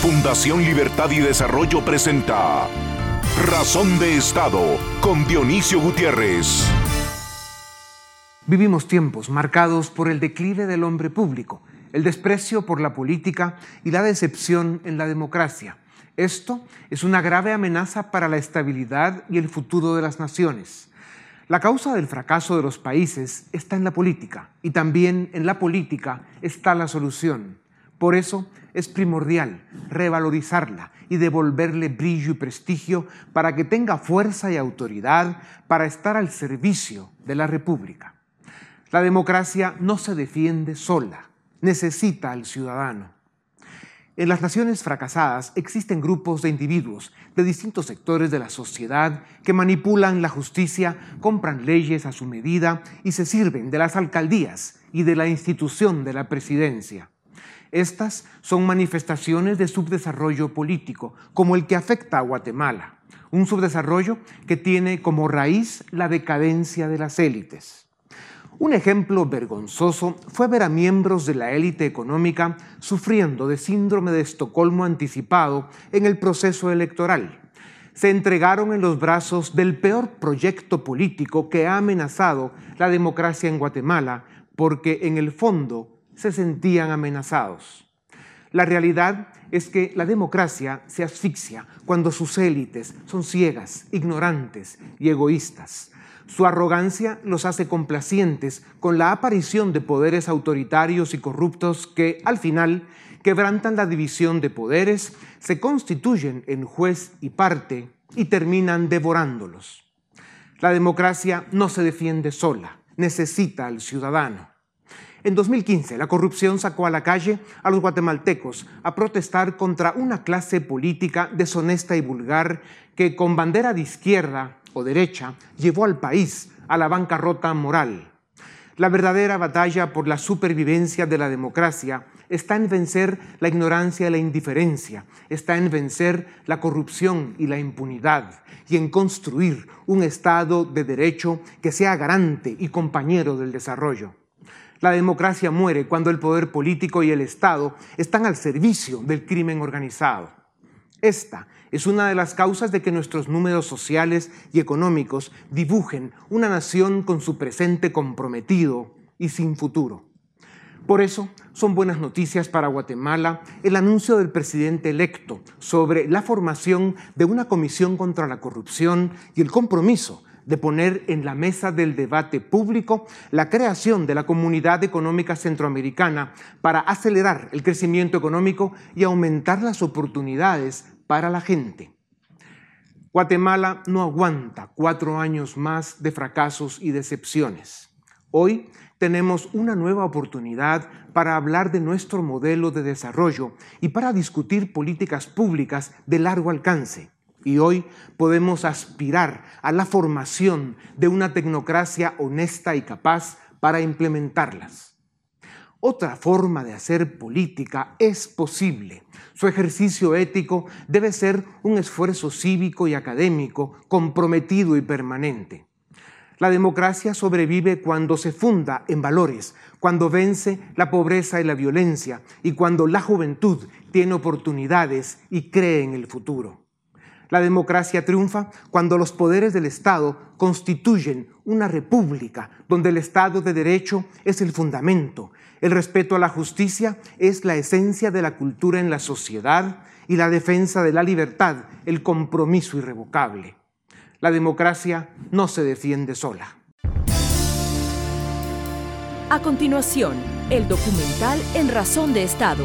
Fundación Libertad y Desarrollo presenta Razón de Estado con Dionisio Gutiérrez. Vivimos tiempos marcados por el declive del hombre público, el desprecio por la política y la decepción en la democracia. Esto es una grave amenaza para la estabilidad y el futuro de las naciones. La causa del fracaso de los países está en la política y también en la política está la solución. Por eso es primordial revalorizarla y devolverle brillo y prestigio para que tenga fuerza y autoridad para estar al servicio de la República. La democracia no se defiende sola, necesita al ciudadano. En las naciones fracasadas existen grupos de individuos de distintos sectores de la sociedad que manipulan la justicia, compran leyes a su medida y se sirven de las alcaldías y de la institución de la presidencia. Estas son manifestaciones de subdesarrollo político, como el que afecta a Guatemala, un subdesarrollo que tiene como raíz la decadencia de las élites. Un ejemplo vergonzoso fue ver a miembros de la élite económica sufriendo de síndrome de Estocolmo anticipado en el proceso electoral. Se entregaron en los brazos del peor proyecto político que ha amenazado la democracia en Guatemala, porque en el fondo se sentían amenazados. La realidad es que la democracia se asfixia cuando sus élites son ciegas, ignorantes y egoístas. Su arrogancia los hace complacientes con la aparición de poderes autoritarios y corruptos que, al final, quebrantan la división de poderes, se constituyen en juez y parte y terminan devorándolos. La democracia no se defiende sola, necesita al ciudadano. En 2015, la corrupción sacó a la calle a los guatemaltecos a protestar contra una clase política deshonesta y vulgar que con bandera de izquierda o derecha llevó al país a la bancarrota moral. La verdadera batalla por la supervivencia de la democracia está en vencer la ignorancia y la indiferencia, está en vencer la corrupción y la impunidad y en construir un Estado de derecho que sea garante y compañero del desarrollo. La democracia muere cuando el poder político y el Estado están al servicio del crimen organizado. Esta es una de las causas de que nuestros números sociales y económicos dibujen una nación con su presente comprometido y sin futuro. Por eso son buenas noticias para Guatemala el anuncio del presidente electo sobre la formación de una comisión contra la corrupción y el compromiso de poner en la mesa del debate público la creación de la Comunidad Económica Centroamericana para acelerar el crecimiento económico y aumentar las oportunidades para la gente. Guatemala no aguanta cuatro años más de fracasos y decepciones. Hoy tenemos una nueva oportunidad para hablar de nuestro modelo de desarrollo y para discutir políticas públicas de largo alcance y hoy podemos aspirar a la formación de una tecnocracia honesta y capaz para implementarlas. Otra forma de hacer política es posible. Su ejercicio ético debe ser un esfuerzo cívico y académico comprometido y permanente. La democracia sobrevive cuando se funda en valores, cuando vence la pobreza y la violencia y cuando la juventud tiene oportunidades y cree en el futuro. La democracia triunfa cuando los poderes del Estado constituyen una república donde el Estado de Derecho es el fundamento, el respeto a la justicia es la esencia de la cultura en la sociedad y la defensa de la libertad el compromiso irrevocable. La democracia no se defiende sola. A continuación, el documental En Razón de Estado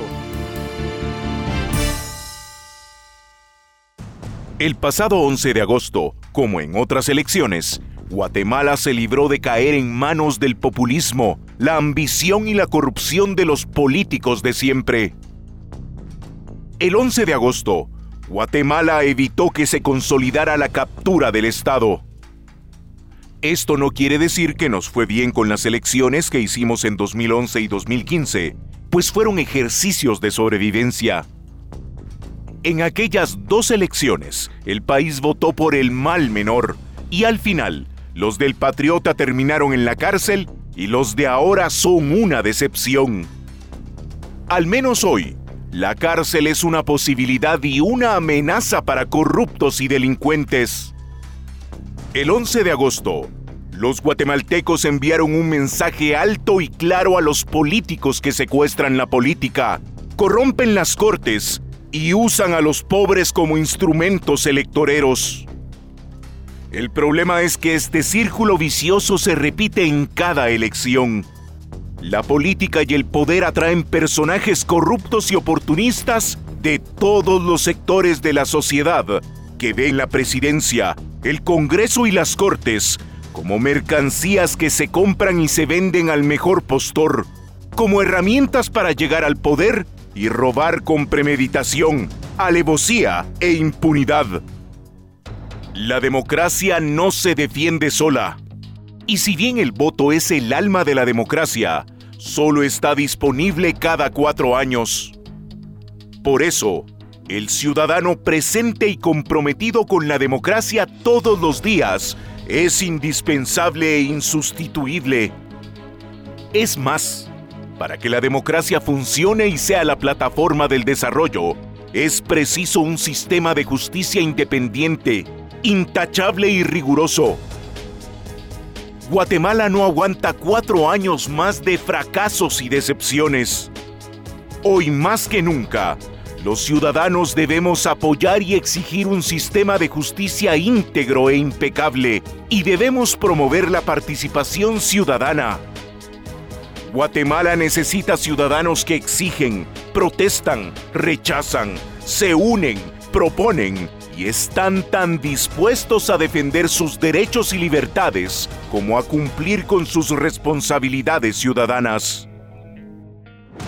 El pasado 11 de agosto, como en otras elecciones, Guatemala se libró de caer en manos del populismo, la ambición y la corrupción de los políticos de siempre. El 11 de agosto, Guatemala evitó que se consolidara la captura del Estado. Esto no quiere decir que nos fue bien con las elecciones que hicimos en 2011 y 2015, pues fueron ejercicios de sobrevivencia. En aquellas dos elecciones, el país votó por el mal menor y al final, los del Patriota terminaron en la cárcel y los de ahora son una decepción. Al menos hoy, la cárcel es una posibilidad y una amenaza para corruptos y delincuentes. El 11 de agosto, los guatemaltecos enviaron un mensaje alto y claro a los políticos que secuestran la política, corrompen las cortes y usan a los pobres como instrumentos electoreros. El problema es que este círculo vicioso se repite en cada elección. La política y el poder atraen personajes corruptos y oportunistas de todos los sectores de la sociedad que ven la presidencia, el Congreso y las Cortes como mercancías que se compran y se venden al mejor postor, como herramientas para llegar al poder y robar con premeditación, alevosía e impunidad. La democracia no se defiende sola. Y si bien el voto es el alma de la democracia, solo está disponible cada cuatro años. Por eso, el ciudadano presente y comprometido con la democracia todos los días es indispensable e insustituible. Es más, para que la democracia funcione y sea la plataforma del desarrollo, es preciso un sistema de justicia independiente, intachable y riguroso. Guatemala no aguanta cuatro años más de fracasos y decepciones. Hoy más que nunca, los ciudadanos debemos apoyar y exigir un sistema de justicia íntegro e impecable y debemos promover la participación ciudadana. Guatemala necesita ciudadanos que exigen, protestan, rechazan, se unen, proponen y están tan dispuestos a defender sus derechos y libertades como a cumplir con sus responsabilidades ciudadanas.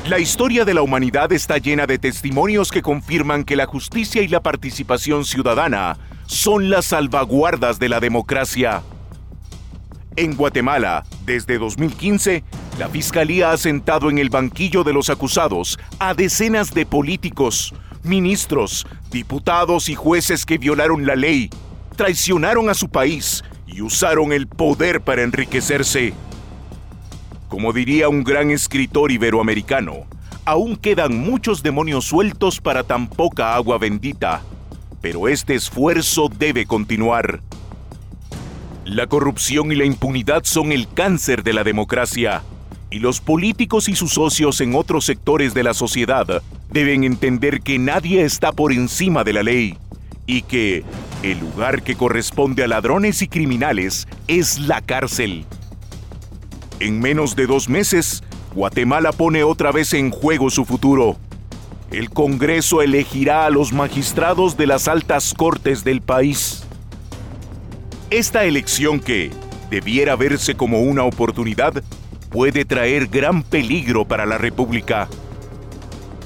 La historia de la humanidad está llena de testimonios que confirman que la justicia y la participación ciudadana son las salvaguardas de la democracia. En Guatemala, desde 2015, la Fiscalía ha sentado en el banquillo de los acusados a decenas de políticos, ministros, diputados y jueces que violaron la ley, traicionaron a su país y usaron el poder para enriquecerse. Como diría un gran escritor iberoamericano, aún quedan muchos demonios sueltos para tan poca agua bendita, pero este esfuerzo debe continuar. La corrupción y la impunidad son el cáncer de la democracia y los políticos y sus socios en otros sectores de la sociedad deben entender que nadie está por encima de la ley y que el lugar que corresponde a ladrones y criminales es la cárcel. En menos de dos meses, Guatemala pone otra vez en juego su futuro. El Congreso elegirá a los magistrados de las altas cortes del país. Esta elección que debiera verse como una oportunidad puede traer gran peligro para la República.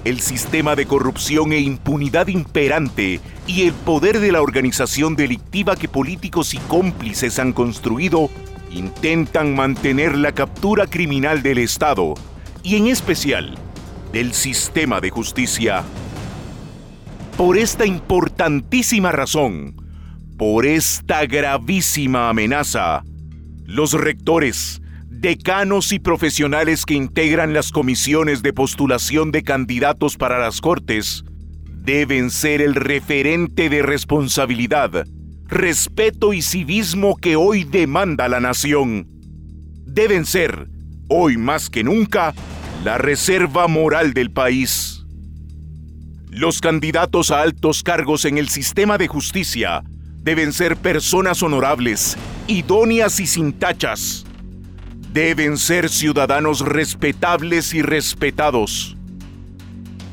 El sistema de corrupción e impunidad imperante y el poder de la organización delictiva que políticos y cómplices han construido intentan mantener la captura criminal del Estado y en especial del sistema de justicia. Por esta importantísima razón, por esta gravísima amenaza, los rectores, decanos y profesionales que integran las comisiones de postulación de candidatos para las Cortes deben ser el referente de responsabilidad, respeto y civismo que hoy demanda la nación. Deben ser, hoy más que nunca, la reserva moral del país. Los candidatos a altos cargos en el sistema de justicia deben ser personas honorables, idóneas y sin tachas deben ser ciudadanos respetables y respetados.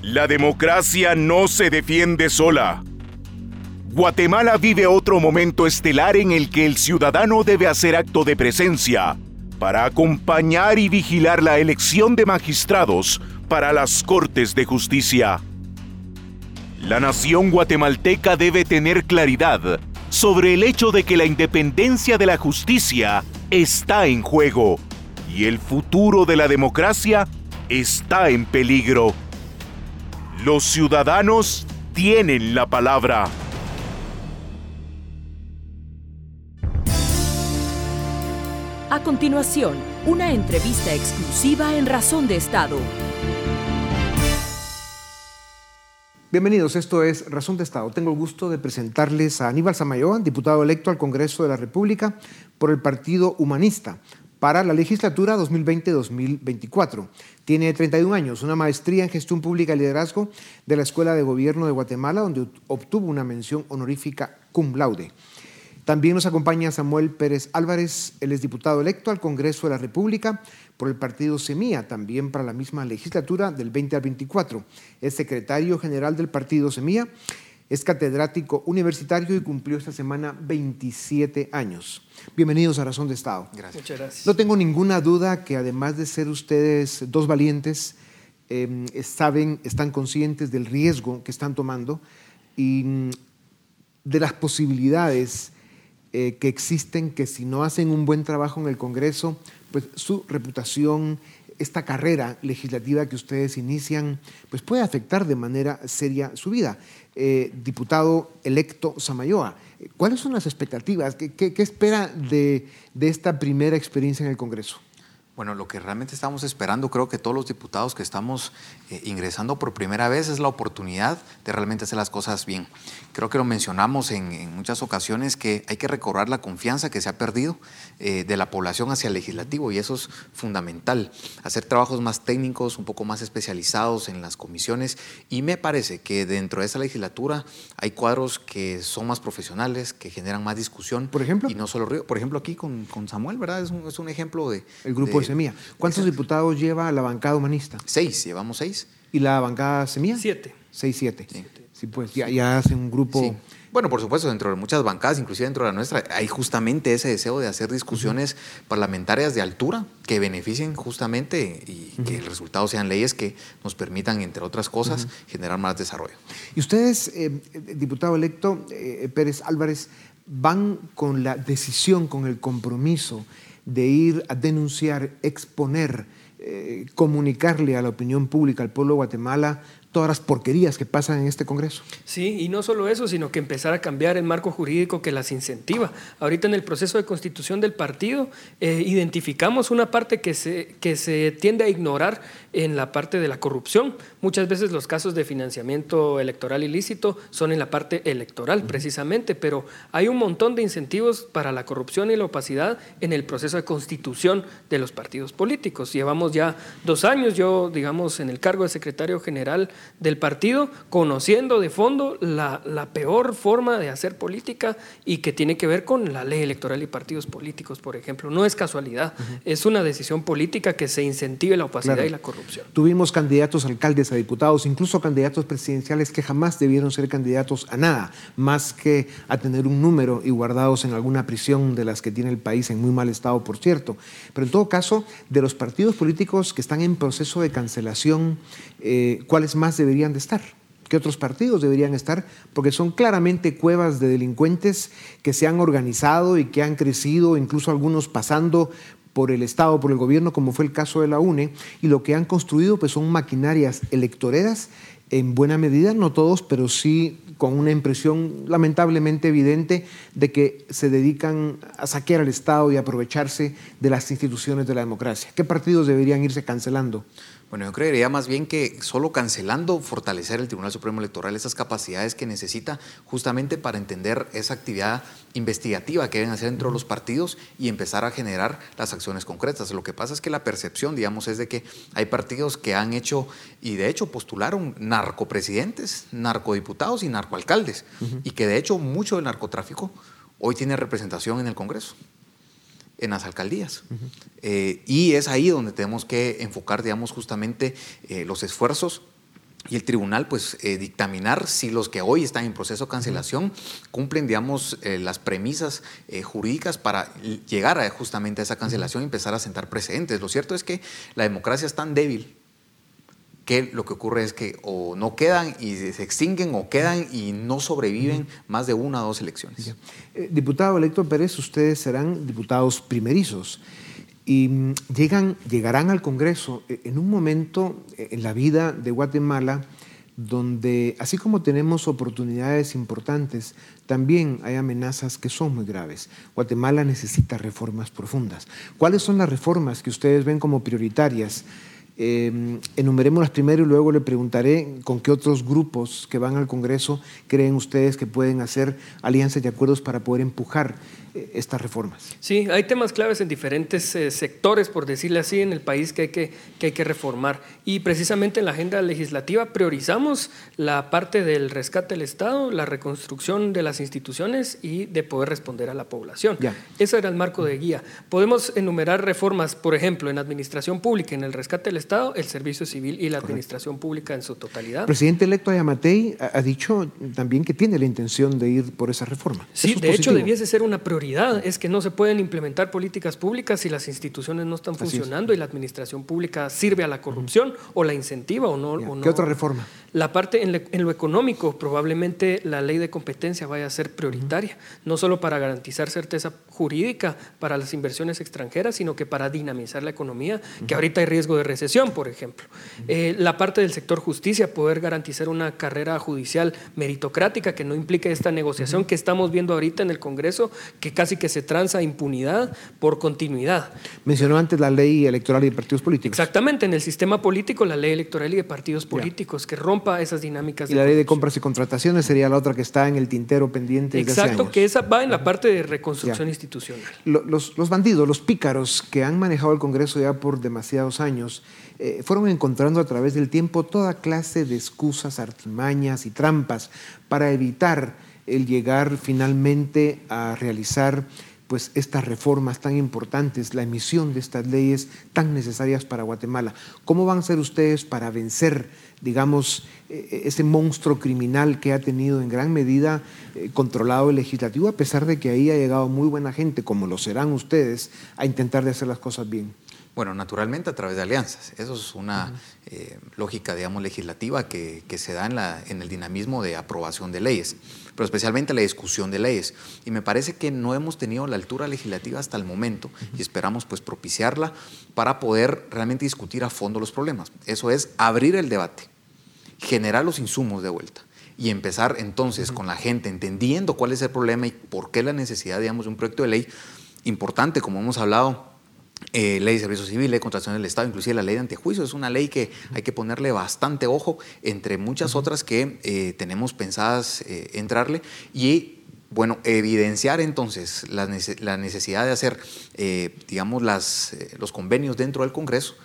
La democracia no se defiende sola. Guatemala vive otro momento estelar en el que el ciudadano debe hacer acto de presencia para acompañar y vigilar la elección de magistrados para las Cortes de Justicia. La nación guatemalteca debe tener claridad sobre el hecho de que la independencia de la justicia está en juego y el futuro de la democracia está en peligro. Los ciudadanos tienen la palabra. A continuación, una entrevista exclusiva en Razón de Estado. Bienvenidos, esto es Razón de Estado. Tengo el gusto de presentarles a Aníbal Samayoa, diputado electo al Congreso de la República por el Partido Humanista para la legislatura 2020-2024. Tiene 31 años, una maestría en gestión pública y liderazgo de la Escuela de Gobierno de Guatemala, donde obtuvo una mención honorífica cum laude. También nos acompaña Samuel Pérez Álvarez, él es diputado electo al Congreso de la República por el partido Semilla, también para la misma legislatura del 20 al 24. Es secretario general del partido Semilla, es catedrático universitario y cumplió esta semana 27 años. Bienvenidos a Razón de Estado. Gracias. Muchas gracias. No tengo ninguna duda que además de ser ustedes dos valientes, eh, saben, están conscientes del riesgo que están tomando y mm, de las posibilidades eh, que existen que si no hacen un buen trabajo en el Congreso, pues su reputación, esta carrera legislativa que ustedes inician, pues puede afectar de manera seria su vida. Eh, diputado electo Samayoa, ¿cuáles son las expectativas? ¿Qué, qué, espera de, de esta primera experiencia en el Congreso? Bueno, lo que realmente estamos esperando, creo que todos los diputados que estamos eh, ingresando por primera vez es la oportunidad de realmente hacer las cosas bien. Creo que lo mencionamos en, muchas ocasiones que hay que recobrar la confianza que se ha perdido eh, de la población hacia el legislativo y eso es fundamental. Hacer trabajos más técnicos, un poco más especializados en las comisiones y me parece que dentro de esa legislatura hay cuadros que son más profesionales, que generan más discusión. Por ejemplo. Y no solo río. Por ejemplo, aquí con, con Samuel, ¿verdad? Es un, es un ejemplo de... El grupo de Semilla. ¿Cuántos diputados lleva la bancada humanista? Seis, llevamos seis. ¿Y la bancada Semilla? Siete. Seis, siete. Sí, pues ya, ya hacen un grupo... Bueno, por supuesto, dentro de muchas bancadas, inclusive dentro de la nuestra, hay justamente ese deseo de hacer discusiones parlamentarias de altura que beneficien justamente y que el resultado sean leyes que nos permitan, entre otras cosas, generar más desarrollo. Y ustedes, eh, diputado electo eh, Pérez Álvarez, van con la decisión, con el compromiso de ir a denunciar, exponer, eh, comunicarle a la opinión pública, al pueblo de Guatemala, todas las porquerías que pasan en este Congreso. Sí, y no solo eso, sino que empezar a cambiar el marco jurídico que las incentiva. Ahorita en el proceso de constitución del partido eh, identificamos una parte que se, que se tiende a ignorar en la parte de la corrupción. Muchas veces los casos de financiamiento electoral ilícito son en la parte electoral precisamente, pero hay un montón de incentivos para la corrupción y la opacidad en el proceso de constitución de los partidos políticos. Llevamos ya dos años, yo digamos en el cargo de secretario general del partido, conociendo de fondo la, la peor forma de hacer política y que tiene que ver con la ley electoral y partidos políticos, por ejemplo. No es casualidad, es una decisión política que se incentive la opacidad Claro. y la corrupción. Tuvimos candidatos a alcaldes, a diputados, incluso candidatos presidenciales que jamás debieron ser candidatos a nada, más que a tener un número y guardados en alguna prisión de las que tiene el país en muy mal estado, por cierto. Pero en todo caso, de los partidos políticos que están en proceso de cancelación, eh, ¿cuáles más deberían de estar? ¿Qué otros partidos deberían estar? Porque son claramente cuevas de delincuentes que se han organizado y que han crecido, incluso algunos pasando por el Estado, por el gobierno, como fue el caso de la UNE, y lo que han construido pues, son maquinarias electoreras, en buena medida, no todos, pero sí con una impresión lamentablemente evidente de que se dedican a saquear al Estado y aprovecharse de las instituciones de la democracia. ¿Qué partidos deberían irse cancelando? Bueno, yo creería más bien que solo cancelando fortalecer el Tribunal Supremo Electoral, esas capacidades que necesita justamente para entender esa actividad investigativa que deben hacer dentro de los partidos y empezar a generar las acciones concretas. Lo que pasa es que la percepción, digamos, es de que hay partidos que han hecho y de hecho postularon narcopresidentes, narcodiputados y narcoalcaldes y que de hecho mucho del narcotráfico hoy tiene representación en el Congreso en las alcaldías. Eh, y es ahí donde tenemos que enfocar, digamos, justamente eh, los esfuerzos y el tribunal, pues, eh, dictaminar si los que hoy están en proceso de cancelación cumplen, digamos, las premisas jurídicas para llegar justamente a esa cancelación y empezar a sentar precedentes. Lo cierto es que la democracia es tan débil que lo que ocurre es que o no quedan y se extinguen o quedan y no sobreviven más de una o dos elecciones. Eh, diputado electo Pérez, ustedes serán diputados primerizos y mm, llegan, llegarán al Congreso eh, en un momento eh, en la vida de Guatemala donde, así como tenemos oportunidades importantes, también hay amenazas que son muy graves. Guatemala necesita reformas profundas. ¿Cuáles son las reformas que ustedes ven como prioritarias? Eh, enumeremos las primero y luego le preguntaré con qué otros grupos que van al Congreso creen ustedes que pueden hacer alianzas y acuerdos para poder empujar eh, estas reformas. Sí, hay temas claves en diferentes eh, sectores, por decirle así, en el país que hay que, que hay que reformar. Y precisamente en la agenda legislativa priorizamos la parte del rescate del Estado, la reconstrucción de las instituciones y de poder responder a la población. Ya. Ese era el marco de guía. Podemos enumerar reformas, por ejemplo, en administración pública, en el rescate del Estado, el servicio civil y la administración pública en su totalidad. El presidente electo Ayamatei ha, dicho también que tiene la intención de ir por esa reforma. Sí, Eso es de hecho debiese ser una prioridad. Es que no se pueden implementar políticas públicas si las instituciones no están es. funcionando y la administración pública sirve a la corrupción o la incentiva o no. O ¿Qué no. otra reforma? La parte en, le- en lo económico, probablemente la ley de competencia vaya a ser prioritaria, no solo para garantizar certeza jurídica para las inversiones extranjeras, sino que para dinamizar la economía, que ahorita hay riesgo de recesión, por ejemplo. Eh, la parte del sector justicia, poder garantizar una carrera judicial meritocrática que no implique esta negociación que estamos viendo ahorita en el Congreso, que casi que se tranza impunidad por continuidad. Mencionó antes la ley electoral y de partidos políticos. Exactamente, en el sistema político, la ley electoral y de partidos políticos, que rompa esas dinámicas. Y la ley de compras y contrataciones sería la otra que está en el tintero pendiente desde hace Exacto, años. que esa va en la parte de reconstrucción Ya. institucional. Lo- Los, los bandidos, los pícaros que han manejado el Congreso ya por demasiados años, eh, fueron encontrando a través del tiempo toda clase de excusas, artimañas y trampas para evitar el llegar finalmente a realizar pues estas reformas tan importantes, la emisión de estas leyes tan necesarias para Guatemala. ¿Cómo van a ser ustedes para vencer, digamos, eh, ese monstruo criminal que ha tenido en gran medida eh, controlado el legislativo, a pesar de que ahí ha llegado muy buena gente, como lo serán ustedes, a intentar de hacer las cosas bien? Bueno, naturalmente a través de alianzas. Eso es una eh, lógica, digamos, legislativa que, que se da en, la, en el dinamismo de aprobación de leyes, pero especialmente la discusión de leyes. Y me parece que no hemos tenido la altura legislativa hasta el momento y esperamos pues propiciarla para poder realmente discutir a fondo los problemas. Eso es abrir el debate, generar los insumos de vuelta y empezar entonces con la gente entendiendo cuál es el problema y por qué la necesidad, digamos, de un proyecto de ley importante, como hemos hablado, eh, ley de servicio civil, ley de contratación del Estado, inclusive la ley de antejuicio. Es una ley que hay que ponerle bastante ojo, entre muchas otras que eh, tenemos pensadas eh, entrarle. Y bueno, evidenciar entonces la, la necesidad de hacer, digamos, las, los convenios dentro del Congreso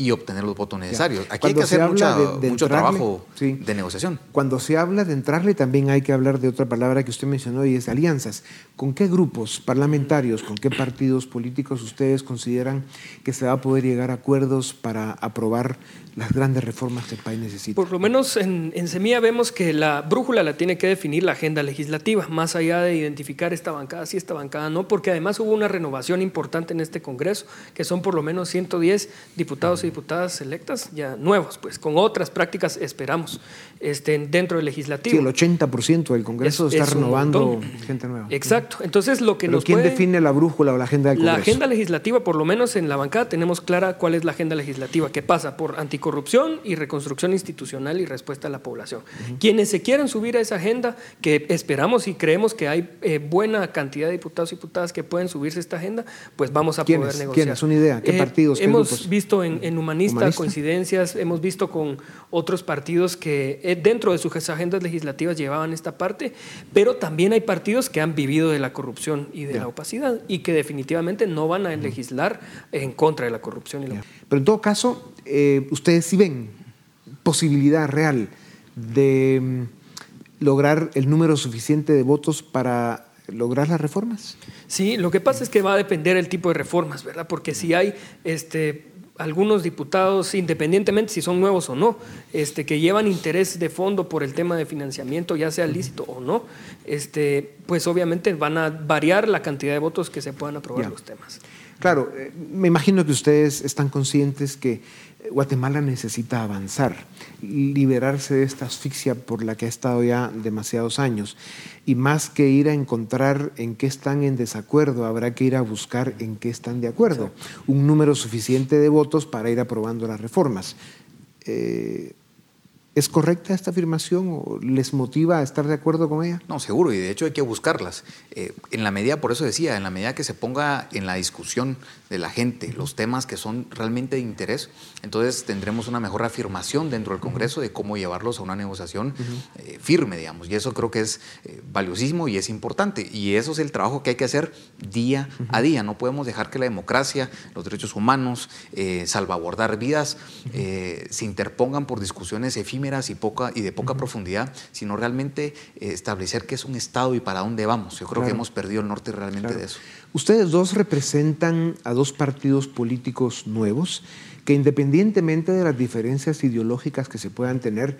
y obtener los votos necesarios. Aquí hay que hacer se habla mucha- de- de mucho entrarle, trabajo sí. de negociación. Cuando se habla de entrarle, también hay que hablar de otra palabra que usted mencionó y es alianzas. ¿Con qué grupos parlamentarios, con qué partidos políticos ustedes consideran que se va a poder llegar a acuerdos para aprobar las grandes reformas que el país necesita? Por lo menos en, en Semilla vemos que la brújula la tiene que definir la agenda legislativa, más allá de identificar esta bancada sí, esta bancada no, porque además hubo una renovación importante en este Congreso, que son por lo menos 110 diputados y diputadas electas ya nuevos, pues con otras prácticas esperamos este, dentro del legislativo. Sí, el 80% del Congreso Es- está es renovando gente nueva. Exacto, entonces lo que Pero nos ¿quién puede- define la brújula o la agenda del La Congreso? agenda legislativa, por lo menos en la bancada, tenemos clara cuál es la agenda legislativa, que pasa por anticorrupción y reconstrucción institucional y respuesta a la población. Quienes se quieran subir a esa agenda, que esperamos y creemos que hay eh, buena cantidad de diputados y diputadas que pueden subirse a esta agenda, pues vamos a poder negociar. ¿Quiénes? Una idea. ¿Qué Eh, partidos? ¿Qué hemos grupos? visto en, en Humanista, ¿Humanista? coincidencias, hemos visto con otros partidos que dentro de sus agendas legislativas llevaban esta parte, pero también hay partidos que han vivido de la corrupción y de la opacidad y que definitivamente no van a legislar en contra de la corrupción. Y la... Pero en todo caso, eh, ustedes sí ven posibilidad real de mm, lograr el número suficiente de votos para lograr las reformas. Sí, lo que pasa es que va a depender el tipo de reformas, ¿verdad? Porque si hay este, algunos diputados, independientemente si son nuevos o no, este, que llevan interés de fondo por el tema de financiamiento, ya sea lícito o no, este, pues obviamente van a variar la cantidad de votos que se puedan aprobar Ya. los temas. Claro, eh, me imagino que ustedes están conscientes que Guatemala necesita avanzar, liberarse de esta asfixia por la que ha estado ya demasiados años. Y más que ir a encontrar en qué están en desacuerdo, habrá que ir a buscar en qué están de acuerdo. Un número suficiente de votos para ir aprobando las reformas. Eh, ¿Es correcta esta afirmación o les motiva a estar de acuerdo con ella? No, seguro, y de hecho hay que buscarlas. Eh, en la medida, por eso decía, en la medida que se ponga en la discusión de la gente los temas que son realmente de interés, entonces tendremos una mejor afirmación dentro del Congreso de cómo llevarlos a una negociación eh, firme, digamos. Y eso creo que es eh, valiosísimo y es importante. Y eso es el trabajo que hay que hacer día a día. No podemos dejar que la democracia, los derechos humanos, salvaguardar vidas, se interpongan por discusiones efímeras y, poca, y de poca profundidad, sino realmente eh, establecer qué es un Estado y para dónde vamos. Yo creo que hemos perdido el norte realmente de eso. Ustedes dos representan a dos partidos políticos nuevos que independientemente de las diferencias ideológicas que se puedan tener,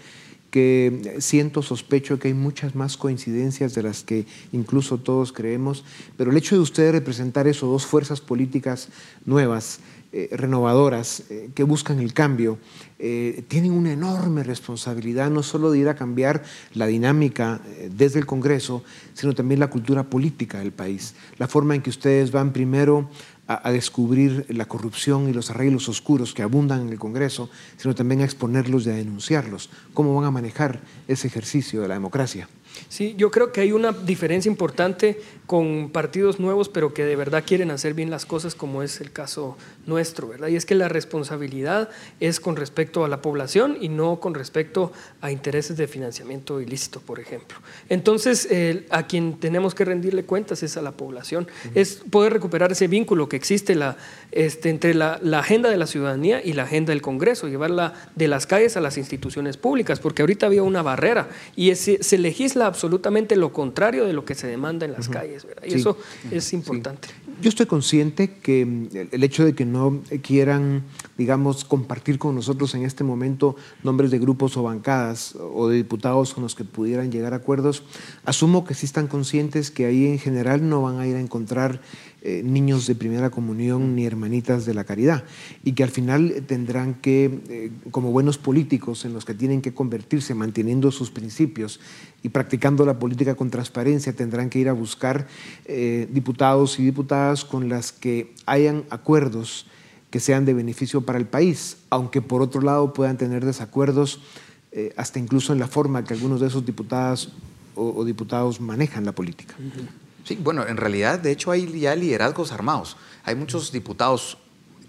que siento, sospecho que hay muchas más coincidencias de las que incluso todos creemos, pero el hecho de ustedes representar eso, dos fuerzas políticas nuevas, eh, renovadoras eh, que buscan el cambio, eh, tienen una enorme responsabilidad no solo de ir a cambiar la dinámica desde el Congreso, sino también la cultura política del país, la forma en que ustedes van primero a, descubrir la corrupción y los arreglos oscuros que abundan en el Congreso, sino también a exponerlos y a denunciarlos. ¿Cómo van a manejar ese ejercicio de la democracia? Sí, yo creo que hay una diferencia importante con partidos nuevos, pero que de verdad quieren hacer bien las cosas, como es el caso nuestro, ¿verdad? Y es que la responsabilidad es con respecto a la población y no con respecto a intereses de financiamiento ilícito, por ejemplo. Entonces, a quien tenemos que rendirle cuentas es a la población, es poder recuperar ese vínculo que existe la, este, entre la, agenda de la ciudadanía y la agenda del Congreso, llevarla de las calles a las instituciones públicas, porque ahorita había una barrera y se legisla absolutamente lo contrario de lo que se demanda en las calles. Y eso es importante. Yo estoy consciente que mm, el hecho de que no quieran, digamos, compartir con nosotros en este momento nombres de grupos o bancadas o de diputados con los que pudieran llegar a acuerdos, asumo que sí están conscientes que ahí en general no van a ir a encontrar eh, niños de primera comunión ni hermanitas de la caridad y que al final tendrán que, eh, como buenos políticos en los que tienen que convertirse manteniendo sus principios y practicando la política con transparencia, tendrán que ir a buscar eh, diputados y diputadas con las que hayan acuerdos que sean de beneficio para el país, aunque por otro lado puedan tener desacuerdos hasta incluso en la forma que algunos de esos diputadas o, diputados manejan la política. Sí, bueno, en realidad, de hecho, hay ya liderazgos armados. Hay muchos diputados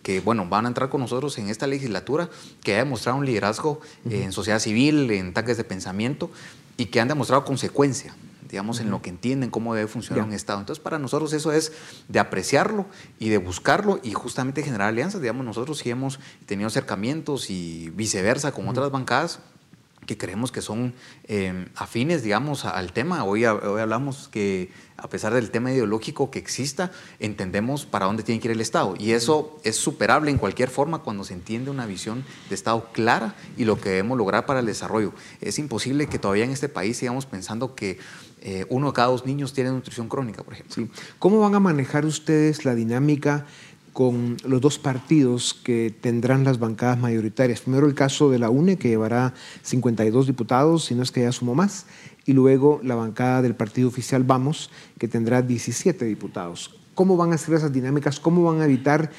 que, bueno, van a entrar con nosotros en esta legislatura, que han demostrado un liderazgo en sociedad civil, en ataques de pensamiento, y que han demostrado consecuencia, digamos, en lo que entienden cómo debe funcionar un Estado. Entonces, para nosotros eso es de apreciarlo y de buscarlo y justamente generar alianzas. Digamos, nosotros sí hemos tenido acercamientos y viceversa con otras bancadas que creemos que son eh, afines, digamos, al tema. Hoy, hoy hablamos que a pesar del tema ideológico que exista, entendemos para dónde tiene que ir el Estado. Y eso es superable en cualquier forma cuando se entiende una visión de Estado clara y lo que debemos lograr para el desarrollo. Es imposible que todavía en este país sigamos pensando que eh, uno de cada dos niños tiene nutrición crónica, por ejemplo. ¿Cómo van a manejar ustedes la dinámica? Con los dos partidos que tendrán las bancadas mayoritarias. Primero el caso de la UNE, que llevará 52 diputados, si no es que ya sumo más, y luego la bancada del partido oficial Vamos, que tendrá 17 diputados. ¿Cómo van a ser esas dinámicas? ¿Cómo van a evitar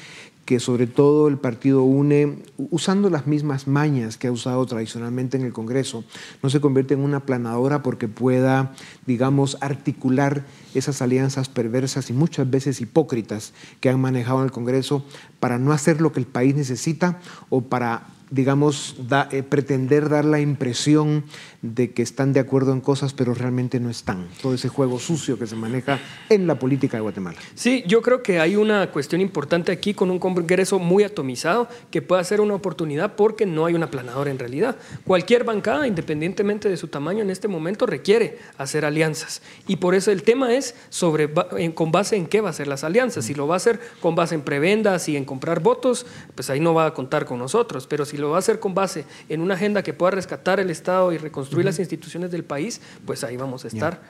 que sobre todo el partido UNE, usando las mismas mañas que ha usado tradicionalmente en el Congreso, no se convierte en una planadora porque pueda, digamos, articular esas alianzas perversas y muchas veces hipócritas que han manejado en el Congreso para no hacer lo que el país necesita o para digamos, eh, pretender dar la impresión de que están de acuerdo en cosas, pero realmente no están. Todo ese juego sucio que se maneja en la política de Guatemala. Sí, yo creo que hay una cuestión importante aquí con un Congreso muy atomizado que puede ser una oportunidad porque no hay una planadora en realidad. Cualquier bancada, independientemente de su tamaño en este momento, requiere hacer alianzas. Y por eso el tema es sobre con base en qué va a ser las alianzas. Si lo va a hacer con base en prebendas y en comprar votos, pues ahí no va a contar con nosotros. Pero si lo va a hacer con base en una agenda que pueda rescatar el Estado y reconstruir las instituciones del país, pues ahí vamos a estar.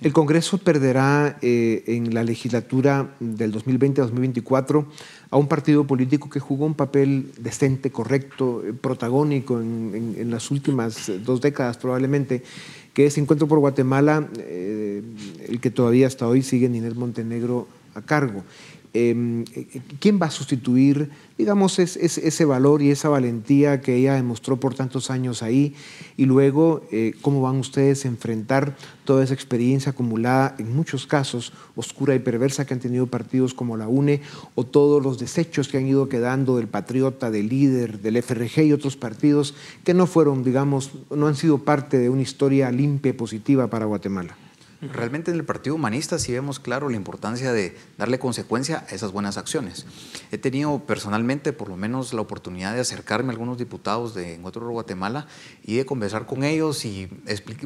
El Congreso perderá eh, en la legislatura del 2020-2024 a un partido político que jugó un papel decente, correcto, eh, protagónico en, las últimas eh, dos décadas probablemente, que es Encuentro por Guatemala, el que todavía hasta hoy sigue Ninel Montenegro a cargo. Em, ¿Quién va a sustituir, digamos, ese valor y esa valentía que ella demostró por tantos años ahí? Y luego, eh, ¿cómo van ustedes a enfrentar toda esa experiencia acumulada, en muchos casos, oscura y perversa que han tenido partidos como la UNE o todos los desechos que han ido quedando del Patriota, del Líder, del FRG y otros partidos que no fueron, digamos, no han sido parte de una historia limpia y positiva para Guatemala? Realmente en el Partido Humanista sí vemos claro la importancia de darle consecuencia a esas buenas acciones. He tenido personalmente por lo menos la oportunidad de acercarme a algunos diputados de Encuentro Guatemala y de conversar con ellos y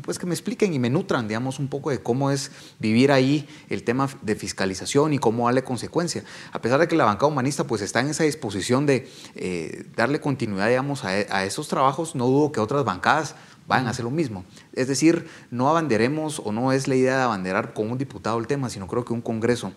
pues que me expliquen y me nutran, digamos, un poco de cómo es vivir ahí el tema de fiscalización y cómo darle consecuencia. A pesar de que la bancada humanista pues está en esa disposición de eh, darle continuidad, digamos, a, a esos trabajos, no dudo que otras bancadas van a hacer lo mismo. Es decir, no abanderemos o no es la idea de abanderar con un diputado el tema, sino creo que un Congreso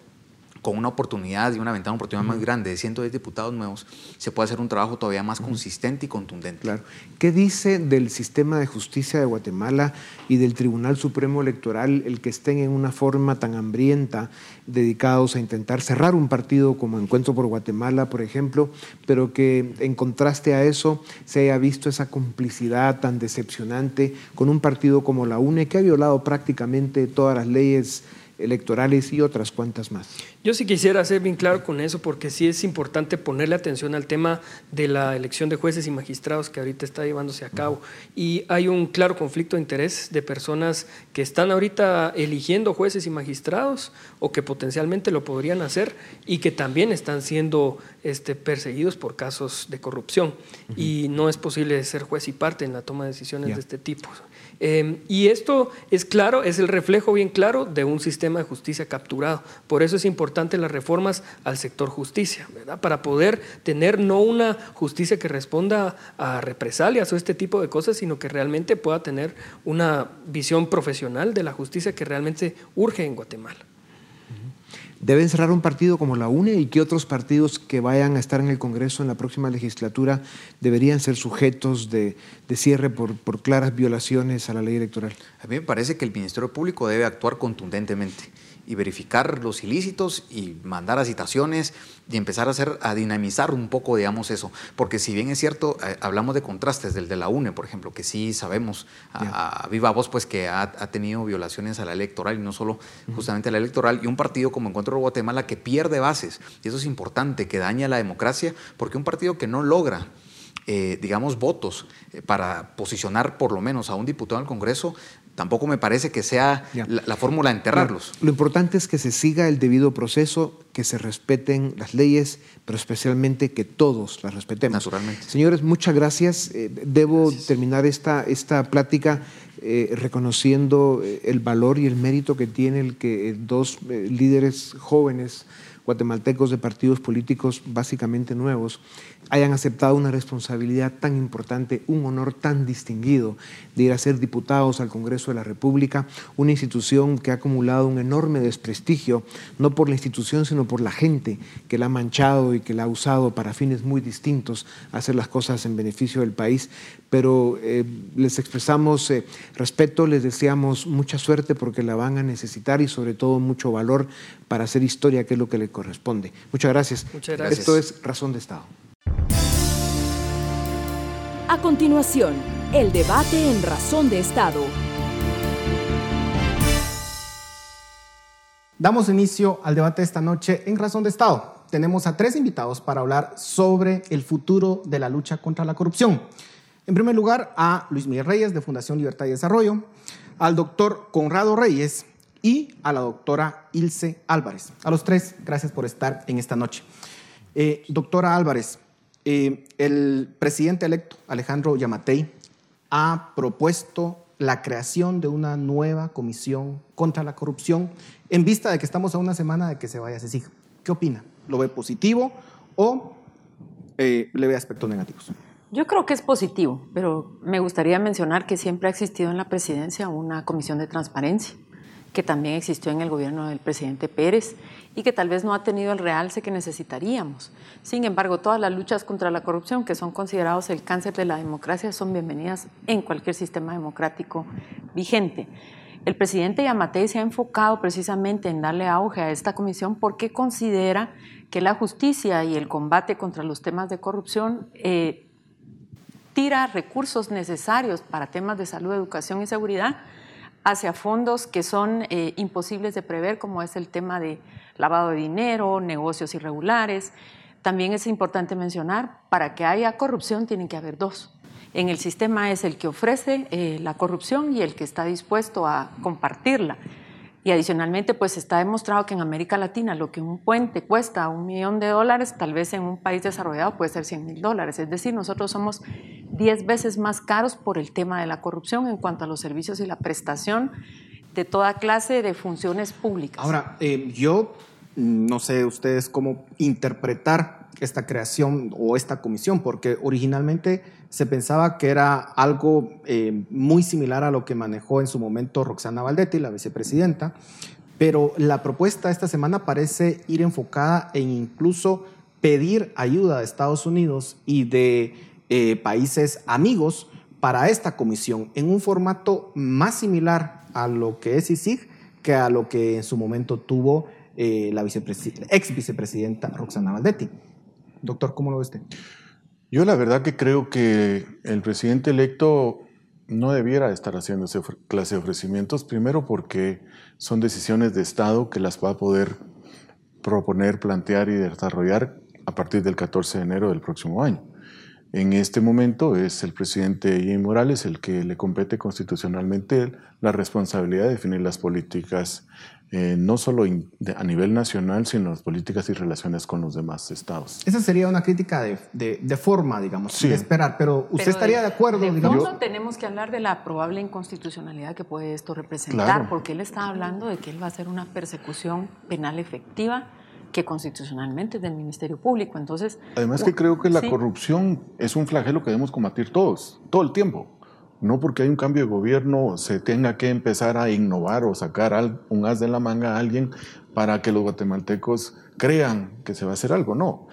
con una oportunidad y una ventana de oportunidad más grande de 110 diputados nuevos, se puede hacer un trabajo todavía más consistente y contundente. Claro. ¿Qué dice del sistema de justicia de Guatemala y del Tribunal Supremo Electoral el que estén en una forma tan hambrienta, dedicados a intentar cerrar un partido como Encuentro por Guatemala, por ejemplo, pero que en contraste a eso se haya visto esa complicidad tan decepcionante con un partido como la UNE que ha violado prácticamente todas las leyes electorales y otras cuantas más. Yo sí quisiera ser bien claro con eso, porque sí es importante ponerle atención al tema de la elección de jueces y magistrados que ahorita está llevándose a cabo. Y hay un claro conflicto de interés de personas que están ahorita eligiendo jueces y magistrados o que potencialmente lo podrían hacer y que también están siendo este, perseguidos por casos de corrupción. Y no es posible ser juez y parte en la toma de decisiones de este tipo. Em, y esto es claro, es el reflejo bien claro de un sistema de justicia capturado. Por eso es importante las reformas al sector justicia, ¿verdad? Para poder tener no una justicia que responda a represalias o este tipo de cosas, sino que realmente pueda tener una visión profesional de la justicia que realmente urge en Guatemala deben cerrar un partido como la UNE y qué otros partidos que vayan a estar en el Congreso en la próxima legislatura deberían ser sujetos de, cierre por, por, claras violaciones a la ley electoral. A mí me parece que el Ministerio Público debe actuar contundentemente y verificar los ilícitos y mandar a citaciones y empezar a hacer a dinamizar un poco, digamos, eso. Porque si bien es cierto, eh, hablamos de contrastes del de la UNE, por ejemplo, que sí sabemos a, viva voz pues que ha, tenido violaciones a la electoral y no solo justamente a la electoral, y un partido como Encuentro de Guatemala que pierde bases, y eso es importante, que daña la democracia, porque un partido que no logra eh, digamos, votos eh, para posicionar por lo menos a un diputado al Congreso, tampoco me parece que sea la, fórmula de enterrarlos. Lo importante es que se siga el debido proceso, que se respeten las leyes, pero especialmente que todos las respetemos. Naturalmente. Señores, muchas gracias. Eh, debo terminar esta, esta plática reconociendo el valor y el mérito que tiene el que dos líderes jóvenes guatemaltecos de partidos políticos básicamente nuevos hayan aceptado una responsabilidad tan importante, un honor tan distinguido de ir a ser diputados al Congreso de la República, una institución que ha acumulado un enorme desprestigio, no por la institución, sino por la gente que la ha manchado y que la ha usado para fines muy distintos, hacer las cosas en beneficio del país. Pero eh, les expresamos eh, respeto, les deseamos mucha suerte porque la van a necesitar y sobre todo mucho valor para hacer historia, que es lo que le corresponde. Muchas gracias. Muchas gracias. Esto es Razón de Estado. A continuación, el debate en Razón de Estado. Damos inicio al debate de esta noche en Razón de Estado. Tenemos a tres invitados para hablar sobre el futuro de la lucha contra la corrupción. En primer lugar, a Luis Miguel Reyes de Fundación Libertad y Desarrollo, al doctor Conrado Reyes y a la doctora Ilse Álvarez. A los tres, gracias por estar en esta noche. Eh, doctora Álvarez, eh, el presidente electo, Alejandro Yamatei, ha propuesto la creación de una nueva comisión contra la corrupción en vista de que estamos a una semana de que se vaya a. ¿Qué opina? ¿Lo ve positivo o eh, le ve aspectos negativos? Yo creo que es positivo, pero me gustaría mencionar que siempre ha existido en la presidencia una comisión de transparencia que también existió en el gobierno del presidente Pérez y que tal vez no ha tenido el realce que necesitaríamos. Sin embargo, todas las luchas contra la corrupción, que son considerados el cáncer de la democracia, son bienvenidas en cualquier sistema democrático vigente. El presidente Yamatei se ha enfocado precisamente en darle auge a esta comisión porque considera que la justicia y el combate contra los temas de corrupción eh, tira recursos necesarios para temas de salud, educación y seguridad hacia fondos que son eh, imposibles de prever, como es el tema de lavado de dinero, negocios irregulares. También es importante mencionar, para que haya corrupción tienen que haber dos. En el sistema es el que ofrece eh, la corrupción y el que está dispuesto a compartirla. Y adicionalmente, pues está demostrado que en América Latina lo que un puente cuesta un millón de dólares, tal vez en un país desarrollado puede ser 100 mil dólares. Es decir, nosotros somos 10 veces más caros por el tema de la corrupción en cuanto a los servicios y la prestación de toda clase de funciones públicas. Ahora, eh, yo no sé ustedes cómo interpretar esta creación o esta comisión, porque originalmente se pensaba que era algo eh, muy similar a lo que manejó en su momento Roxana Valdetti, la vicepresidenta, pero la propuesta esta semana parece ir enfocada en incluso pedir ayuda de Estados Unidos y de eh, países amigos para esta comisión en un formato más similar a lo que es ISIG que a lo que en su momento tuvo eh, la ex vicepresidenta Roxana Valdetti. Doctor, ¿cómo lo ve usted? Yo la verdad que creo que el presidente electo no debiera estar haciendo esa clase de ofrecimientos, primero porque son decisiones de Estado que las va a poder proponer, plantear y desarrollar a partir del 14 de enero del próximo año. En este momento es el presidente Jimmy Morales el que le compete constitucionalmente la responsabilidad de definir las políticas eh, no solo a nivel nacional, sino las políticas y relaciones con los demás estados. Esa sería una crítica de, de, forma, digamos, de esperar, pero ¿usted estaría de acuerdo? De digamos? tenemos que hablar de la probable inconstitucionalidad que puede esto representar, porque él está hablando de que él va a hacer una persecución penal efectiva que constitucionalmente es del Ministerio Público. Entonces, Además que creo que la corrupción es un flagelo que debemos combatir todos, todo el tiempo no porque hay un cambio de gobierno se tenga que empezar a innovar o sacar un as de la manga a alguien para que los guatemaltecos crean que se va a hacer algo. No,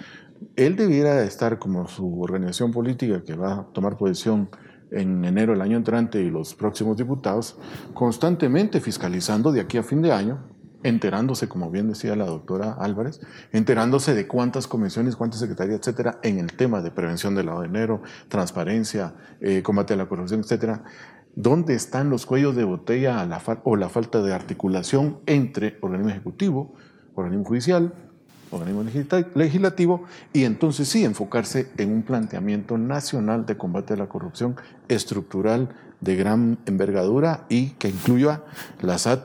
él debiera estar como su organización política que va a tomar posición en enero del año entrante y los próximos diputados, constantemente fiscalizando de aquí a fin de año enterándose, como bien decía la doctora Álvarez, enterándose de cuántas comisiones, cuántas secretarías, etcétera, en el tema de prevención del lado de dinero, transparencia, eh, combate a la corrupción, etcétera. ¿Dónde están los cuellos de botella o la falta de articulación entre organismo ejecutivo, organismo judicial, organismo legislativo y entonces sí enfocarse en un planteamiento nacional de combate a la corrupción estructural de gran envergadura y que incluya la SAT,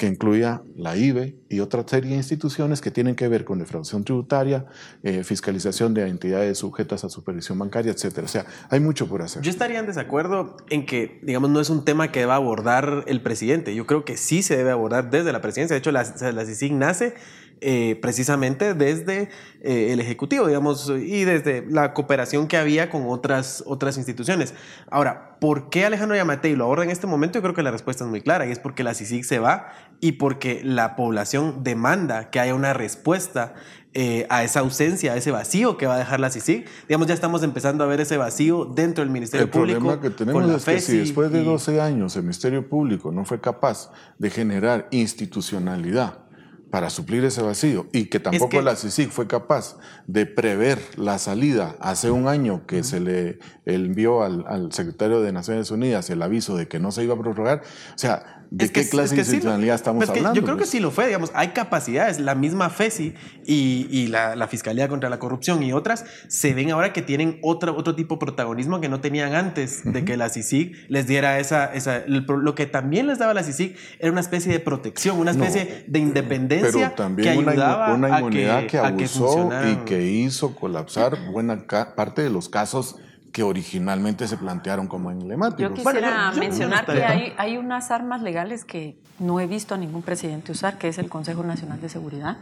que incluya la IBE y otra serie de instituciones que tienen que ver con defraudación tributaria, eh, fiscalización de entidades sujetas a supervisión bancaria, etcétera. O sea, hay mucho por hacer. Yo estaría en desacuerdo en que, digamos, no es un tema que deba abordar el presidente. Yo creo que sí se debe abordar desde la presidencia. De hecho, la, la nace eh, precisamente desde eh, el Ejecutivo, digamos, y desde la cooperación que había con otras, otras instituciones. Ahora, ¿por qué Alejandro Yamatei lo aborda en este momento? Yo creo que la respuesta es muy clara, y es porque la CICIG se va y porque la población demanda que haya una respuesta eh, a esa ausencia, a ese vacío que va a dejar la CICIG. Digamos, ya estamos empezando a ver ese vacío dentro del Ministerio Público. El problema que tenemos es que si después de 12 años el Ministerio Público no fue capaz de generar institucionalidad, para suplir ese vacío y que tampoco la CICIG fue capaz de prever la salida hace un año que se le envió al, al, secretario de Naciones Unidas el aviso de que no se iba a prorrogar. O sea, ¿De qué clase de institucionalidad estamos pues hablando? Yo creo que pues? sí lo fue, digamos, hay capacidades, la misma FESI y, y la, la, Fiscalía contra la Corrupción y otras se ven ahora que tienen otro, otro tipo de protagonismo que no tenían antes de que la CICIG les diera esa, esa... Lo que también les daba la CICIG era una especie de protección, una especie de independencia pero también que ayudaba una, una inmunidad que, abusó y que hizo colapsar buena parte de los casos que originalmente se plantearon como emblemáticos. Yo quisiera mencionar que hay, hay, unas armas legales que no he visto a ningún presidente usar, que es el Consejo Nacional de Seguridad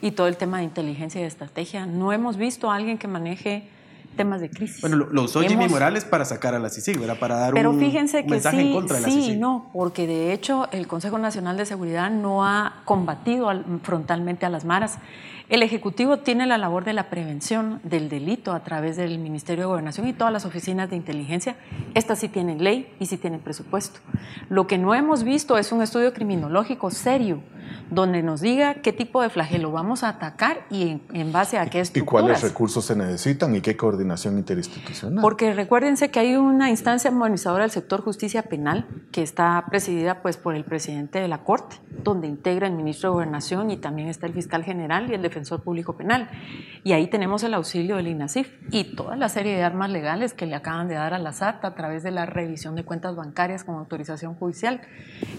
y todo el tema de inteligencia y estrategia. No hemos visto a alguien que maneje temas de crisis. Bueno, lo, usó Jimmy Morales para sacar a la CICIG, ¿verdad? Para dar Pero un, fíjense que mensaje sí, en contra de la sí, no, porque de hecho el Consejo Nacional de Seguridad no ha combatido frontalmente a las maras. El Ejecutivo tiene la labor de la prevención del delito a través del Ministerio de Gobernación y todas las oficinas de inteligencia. Estas sí tienen ley y sí tienen presupuesto. Lo que no hemos visto es un estudio criminológico serio donde nos diga qué tipo de flagelo vamos a atacar y en, base a qué estructuras. ¿Y cuáles recursos se necesitan y qué coordinación interinstitucional? Porque recuérdense que hay una instancia armonizadora del sector justicia penal que está presidida pues, por el presidente de la Corte, donde integra el ministro de Gobernación y también está el fiscal general y el defensor público penal. Y ahí tenemos el auxilio del INASIF y toda la serie de armas legales que le acaban de dar a la SAT a través de la revisión de cuentas bancarias con autorización judicial.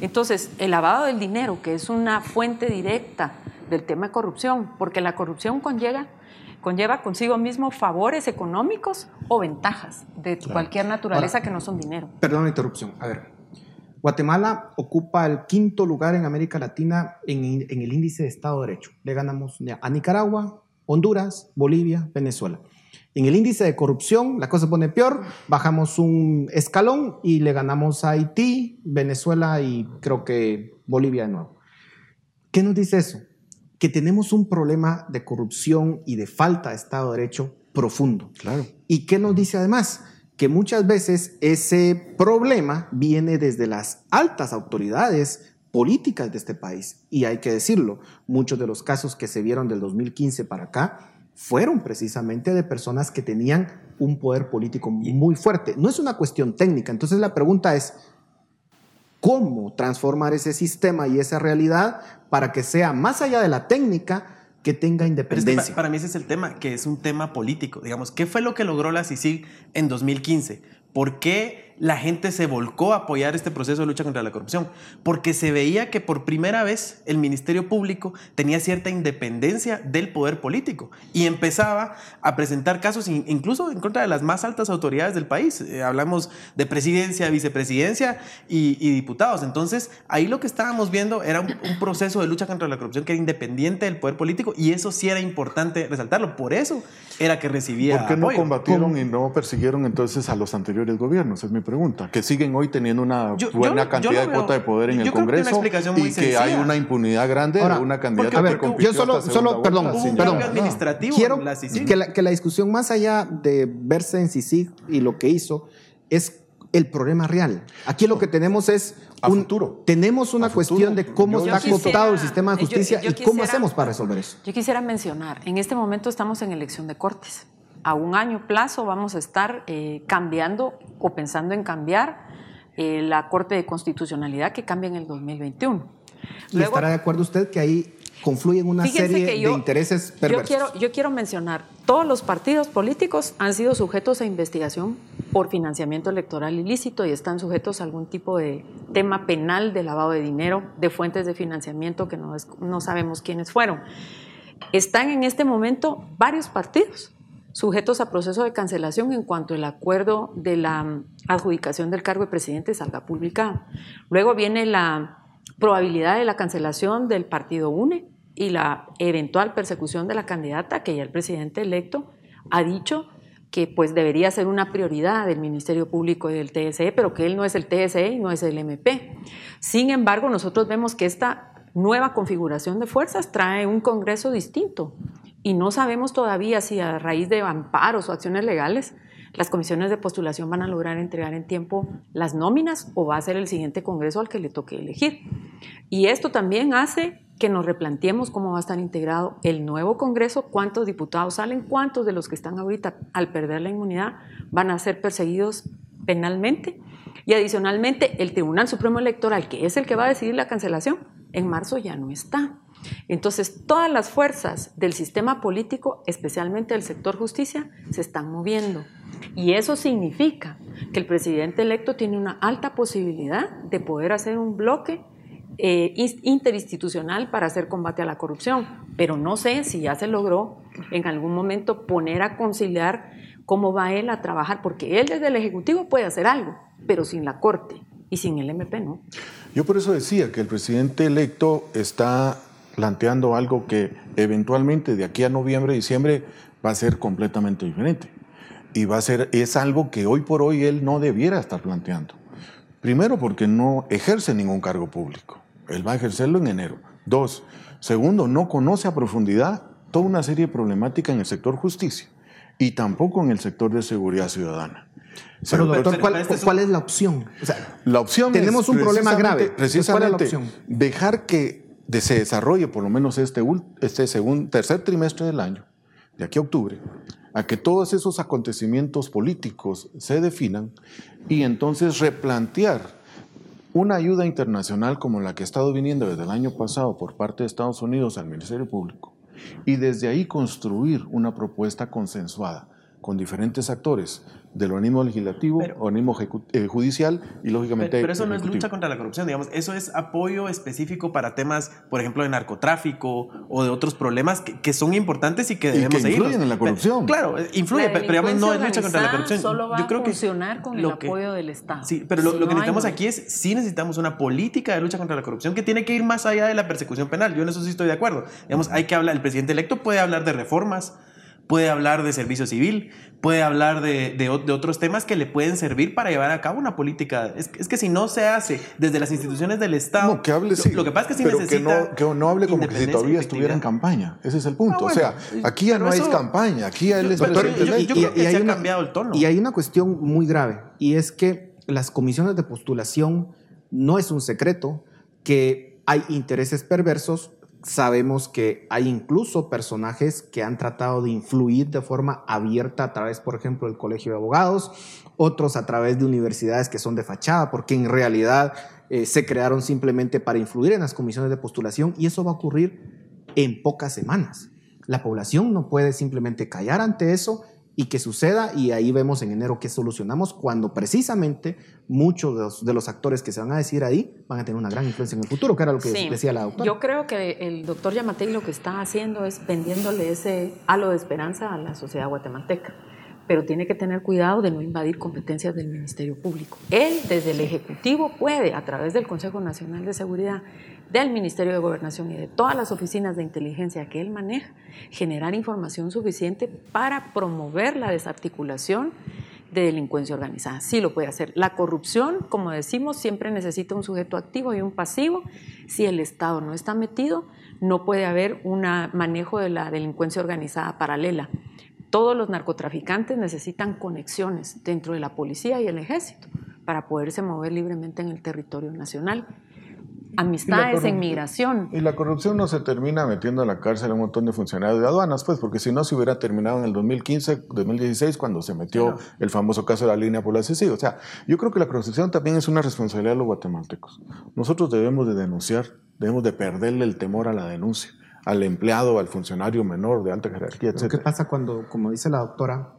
Entonces, el lavado del dinero, que es una fuente directa del tema de corrupción, porque la corrupción conlleva, conlleva consigo mismo favores económicos o ventajas de cualquier naturaleza que no son dinero. Perdón la interrupción. A ver, Guatemala ocupa el quinto lugar en América Latina en, en el índice de Estado de Derecho. Le ganamos a Nicaragua, Honduras, Bolivia, Venezuela. En el índice de corrupción la cosa se pone peor, bajamos un escalón y le ganamos a Haití, Venezuela y creo que Bolivia de nuevo. ¿Qué nos dice eso? Que tenemos un problema de corrupción y de falta de Estado de Derecho profundo. Claro. ¿Y qué nos dice además? Que muchas veces ese problema viene desde las altas autoridades políticas de este país. Y hay que decirlo, muchos de los casos que se vieron del 2015 para acá fueron precisamente de personas que tenían un poder político muy fuerte. No es una cuestión técnica. Entonces la pregunta es, cómo transformar ese sistema y esa realidad para que sea más allá de la técnica que tenga independencia. para, mí ese es el tema, que es un tema político. Digamos, ¿qué fue lo que logró la CICIG en 2015? ¿Por qué la gente se volcó a apoyar este proceso de lucha contra la corrupción, porque se veía que por primera vez el Ministerio Público tenía cierta independencia del poder político y empezaba a presentar casos incluso en contra de las más altas autoridades del país. Eh, hablamos de presidencia, vicepresidencia y, diputados. Entonces, ahí lo que estábamos viendo era un, proceso de lucha contra la corrupción que era independiente del poder político y eso sí era importante resaltarlo. Por eso era que recibía. ¿Por qué no combatieron y no persiguieron entonces a los anteriores gobiernos? Es mi pregunta, que siguen hoy teniendo una buena cantidad de cuota de poder en el Congreso y que hay una impunidad grande de una candidata que compitió Yo solo, solo perdón, perdón, administrativo quiero que la, que la discusión más allá de verse en CICIG y lo que hizo es el problema real. Aquí lo que tenemos es un futuro. Tenemos una cuestión de cómo está acotado el sistema de justicia y cómo hacemos para resolver eso. Yo quisiera mencionar, en este momento estamos en elección de cortes a un año plazo vamos a estar eh, cambiando o pensando en cambiar eh, la Corte de Constitucionalidad que cambia en el 2021. ¿Y estará de acuerdo usted que ahí confluyen una serie de intereses perversos? Yo quiero, yo quiero mencionar, todos los partidos políticos han sido sujetos a investigación por financiamiento electoral ilícito y están sujetos a algún tipo de tema penal de lavado de dinero, de fuentes de financiamiento que no, no sabemos quiénes fueron. Están en este momento varios partidos sujetos a proceso de cancelación en cuanto el acuerdo de la adjudicación del cargo de presidente salga publicado. Luego viene la probabilidad de la cancelación del partido UNE y la eventual persecución de la candidata que ya el presidente electo ha dicho que pues debería ser una prioridad del Ministerio Público y del TSE, pero que él no es el TSE y no es el MP. Sin embargo, nosotros vemos que esta nueva configuración de fuerzas trae un Congreso distinto y no sabemos todavía si a raíz de amparos o acciones legales las comisiones de postulación van a lograr entregar en tiempo las nóminas o va a ser el siguiente Congreso al que le toque elegir. Y esto también hace que nos replanteemos cómo va a estar integrado el nuevo Congreso, cuántos diputados salen, cuántos de los que están ahorita al perder la inmunidad van a ser perseguidos penalmente. Y adicionalmente, el Tribunal Supremo Electoral, que es el que va a decidir la cancelación, en marzo ya no está. Entonces, todas las fuerzas del sistema político, especialmente del sector justicia, se están moviendo. Y eso significa que el presidente electo tiene una alta posibilidad de poder hacer un bloque eh, interinstitucional para hacer combate a la corrupción. Pero no sé si ya se logró en algún momento poner a conciliar cómo va él a trabajar, porque él desde el Ejecutivo puede hacer algo, pero sin la Corte y sin el MP no. Yo por eso decía que el presidente electo está planteando algo que eventualmente de aquí a noviembre, diciembre va a ser completamente diferente. Y va a ser, es algo que hoy por hoy él no debiera estar planteando. Primero, porque no ejerce ningún cargo público. Él va a ejercerlo en enero. Dos, segundo, no conoce a profundidad toda una serie de problemática en el sector justicia y tampoco en el sector de seguridad ciudadana. Pero, doctor, ¿cuál, es la opción? la opción tenemos un problema grave. Precisamente dejar que se desarrolle por lo menos este, este segundo, tercer trimestre del año, de aquí a octubre, a que todos esos acontecimientos políticos se definan y entonces replantear una ayuda internacional como la que ha estado viniendo desde el año pasado por parte de Estados Unidos al Ministerio Público y desde ahí construir una propuesta consensuada con diferentes actores del organismo legislativo, organismo eh, judicial y lógicamente... Pero, pero eso no es lucha contra la corrupción, digamos, eso es apoyo específico para temas, por ejemplo, de narcotráfico o de otros problemas que, son importantes y que debemos y que influyen en la corrupción. claro, influye, pero digamos, no es lucha contra la corrupción. Solo va Yo creo a funcionar con el apoyo del Estado. Sí, pero lo, que necesitamos aquí es, sí necesitamos una política de lucha contra la corrupción que tiene que ir más allá de la persecución penal. Yo en eso sí estoy de acuerdo. Digamos, hay que hablar, el presidente electo puede hablar de reformas, puede hablar de servicio civil, puede hablar de, de, otros temas que le pueden servir para llevar a cabo una política. Es, es, que si no se hace desde las instituciones del Estado... No, que hable, sí. Lo, que pasa es que sí necesita... Que no, que no hable como que si todavía estuviera en campaña. Ese es el punto. o sea, aquí ya no hay campaña, aquí ya él es Doctor, yo, yo, creo que se ha cambiado el tono. Y hay una cuestión muy grave, y es que las comisiones de postulación no es un secreto que hay intereses perversos Sabemos que hay incluso personajes que han tratado de influir de forma abierta a través, por ejemplo, del Colegio de Abogados, otros a través de universidades que son de fachada, porque en realidad eh, se crearon simplemente para influir en las comisiones de postulación y eso va a ocurrir en pocas semanas. La población no puede simplemente callar ante eso y que suceda y ahí vemos en enero qué solucionamos cuando precisamente muchos de los, actores que se van a decir ahí van a tener una gran influencia en el futuro, que era lo que decía la doctora. Yo creo que el doctor Yamatei lo que está haciendo es vendiéndole ese halo de esperanza a la sociedad guatemalteca pero tiene que tener cuidado de no invadir competencias del Ministerio Público. Él, desde el Ejecutivo, puede, a través del Consejo Nacional de Seguridad, del Ministerio de Gobernación y de todas las oficinas de inteligencia que él maneja, generar información suficiente para promover la desarticulación de delincuencia organizada. Sí lo puede hacer. La corrupción, como decimos, siempre necesita un sujeto activo y un pasivo. Si el Estado no está metido, no puede haber un manejo de la delincuencia organizada paralela. Todos los narcotraficantes necesitan conexiones dentro de la policía y el ejército para poderse mover libremente en el territorio nacional amistades en migración. Y la corrupción no se termina metiendo en la cárcel a un montón de funcionarios de aduanas, pues, porque si no se hubiera terminado en el 2015, 2016, cuando se metió el famoso caso de la línea por la CICI. O sea, yo creo que la corrupción también es una responsabilidad de los guatemaltecos. Nosotros debemos de denunciar, debemos de perderle el temor a la denuncia al empleado, al funcionario menor de alta jerarquía, etc. ¿Qué pasa cuando, como dice la doctora,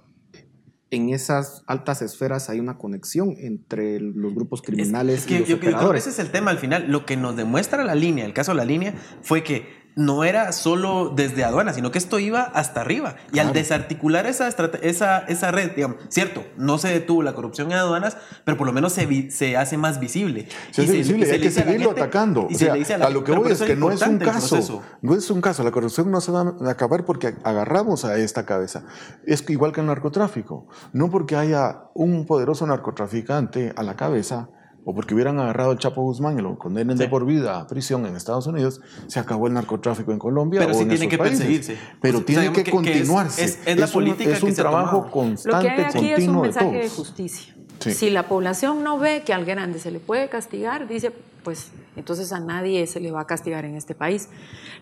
en esas altas esferas hay una conexión entre los grupos criminales y los yo, operadores. ese es el tema al final. Lo que nos demuestra la línea, el caso de la línea, fue que no era solo desde aduanas, sino que esto iba hasta arriba. Y al desarticular esa, esa, esa red, digamos, cierto, no se detuvo la corrupción en aduanas, pero por lo menos se, se hace más visible. Se hace visible, hay que seguirlo atacando. o sea, a, lo que voy es que no es un caso. No es un caso. La corrupción no se va a acabar porque agarramos a esta cabeza. Es igual que el narcotráfico. No porque haya un poderoso narcotraficante a la cabeza o porque hubieran agarrado al Chapo Guzmán y lo condenen de por vida a prisión en Estados Unidos, se acabó el narcotráfico en Colombia. Pero o sí en tiene que perseguirse. Pero tiene que, continuarse. Es, la política un, es un trabajo constante, Lo que hay aquí es un mensaje de, justicia. Si la población no ve que al grande se le puede castigar, dice, pues entonces a nadie se le va a castigar en este país.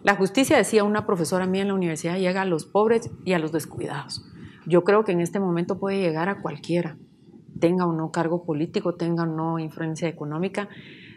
La justicia, decía una profesora mía en la universidad, llega a los pobres y a los descuidados. Yo creo que en este momento puede llegar a cualquiera tenga o no cargo político, tenga o no influencia económica.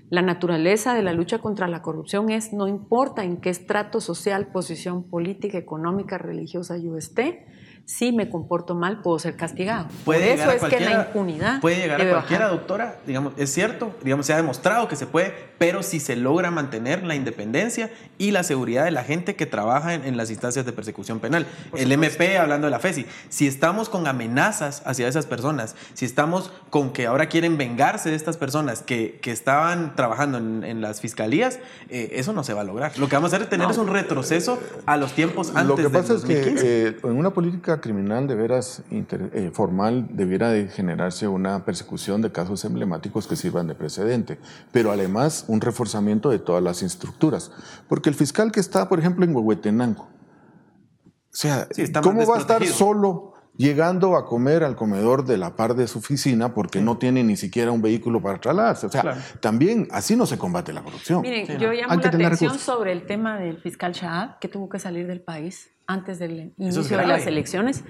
La naturaleza de la lucha contra la corrupción es, no importa en qué estrato social, posición política, económica, religiosa yo esté, si me comporto mal, puedo ser castigado. Puede Por eso es que la impunidad. Puede llegar a cualquiera, doctora. Digamos, es cierto, digamos, se ha demostrado que se puede, pero si se logra mantener la independencia y la seguridad de la gente que trabaja en, las instancias de persecución penal. el MP, hablando de la FESI, si estamos con amenazas hacia esas personas, si estamos con que ahora quieren vengarse de estas personas que, que estaban trabajando en, las fiscalías, eh, eso no se va a lograr. Lo que vamos a hacer es tener es un retroceso a los tiempos antes Lo que pasa es que eh, en una política criminal de veras eh, formal debiera de generarse una persecución de casos emblemáticos que sirvan de precedente, pero además un reforzamiento de todas las estructuras. Porque el fiscal que está, por ejemplo, en Huehuetenango, sea, ¿cómo va a estar solo llegando a comer al comedor de la par de su oficina porque no tiene ni siquiera un vehículo para trasladarse. O sea, también así no se combate la corrupción. Miren, yo llamo la atención sobre el tema del fiscal Shahab, que tuvo que salir del país antes del inicio de las elecciones.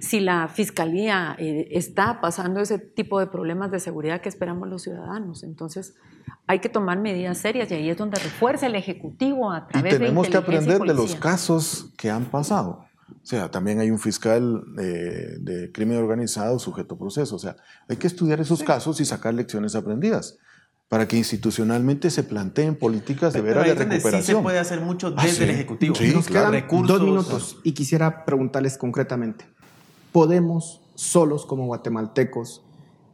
Si la fiscalía eh, está pasando ese tipo de problemas de seguridad que esperamos los ciudadanos, entonces hay que tomar medidas serias y ahí es donde refuerza el Ejecutivo a través y tenemos que aprender de los casos que han pasado. O sea, también hay un fiscal eh, de crimen organizado sujeto a proceso. O sea, hay que estudiar esos casos y sacar lecciones aprendidas para que institucionalmente se planteen políticas de veras de recuperación. Sí se puede hacer mucho ah, desde el Ejecutivo. Sí, Nos quedan dos minutos y quisiera preguntarles concretamente, ¿podemos solos como guatemaltecos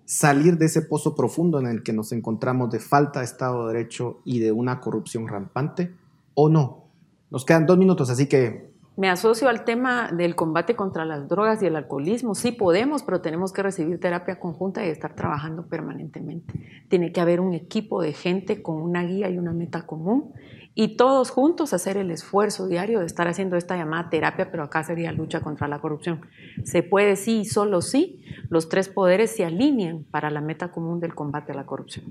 salir de ese pozo profundo en el que nos encontramos de falta de Estado de Derecho y de una corrupción rampante o no? Nos quedan dos minutos, así que me asocio al tema del combate contra las drogas y el alcoholismo. Sí podemos, pero tenemos que recibir terapia conjunta y estar trabajando permanentemente. Tiene que haber un equipo de gente con una guía y una meta común y todos juntos hacer el esfuerzo diario de estar haciendo esta llamada terapia, pero acá sería lucha contra la corrupción. Se puede sí y solo sí, los tres poderes se alinean para la meta común del combate a la corrupción.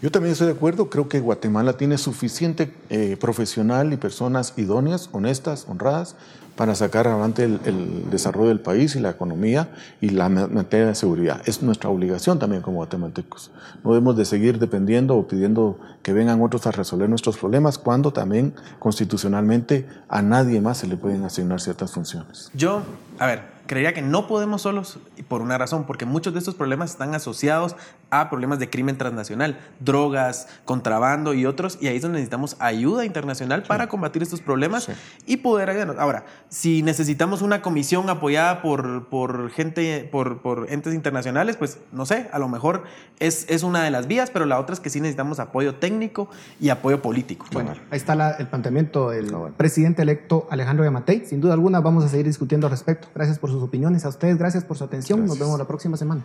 Yo también estoy de acuerdo, creo que Guatemala tiene suficiente eh, profesional y personas idóneas, honestas, honradas, para sacar adelante el, desarrollo del país y la economía y la materia de seguridad. Es nuestra obligación también como guatemaltecos. No debemos de seguir dependiendo o pidiendo que vengan otros a resolver nuestros problemas cuando también constitucionalmente a nadie más se le pueden asignar ciertas funciones. Yo, a ver, creería que no podemos solos por una razón, porque muchos de estos problemas están asociados a problemas de crimen transnacional, drogas, contrabando y otros, y ahí es donde necesitamos ayuda internacional para combatir estos problemas y poder ayudarnos. Ahora, si necesitamos una comisión apoyada por, por gente, por, por, entes internacionales, pues no sé, a lo mejor es, es, una de las vías, pero la otra es que sí necesitamos apoyo técnico y apoyo político. Bueno, ahí está el planteamiento del presidente electo Alejandro Yamatei. Sin duda alguna vamos a seguir discutiendo al respecto. Gracias por sus opiniones. A ustedes, gracias por su atención. Nos vemos la próxima semana.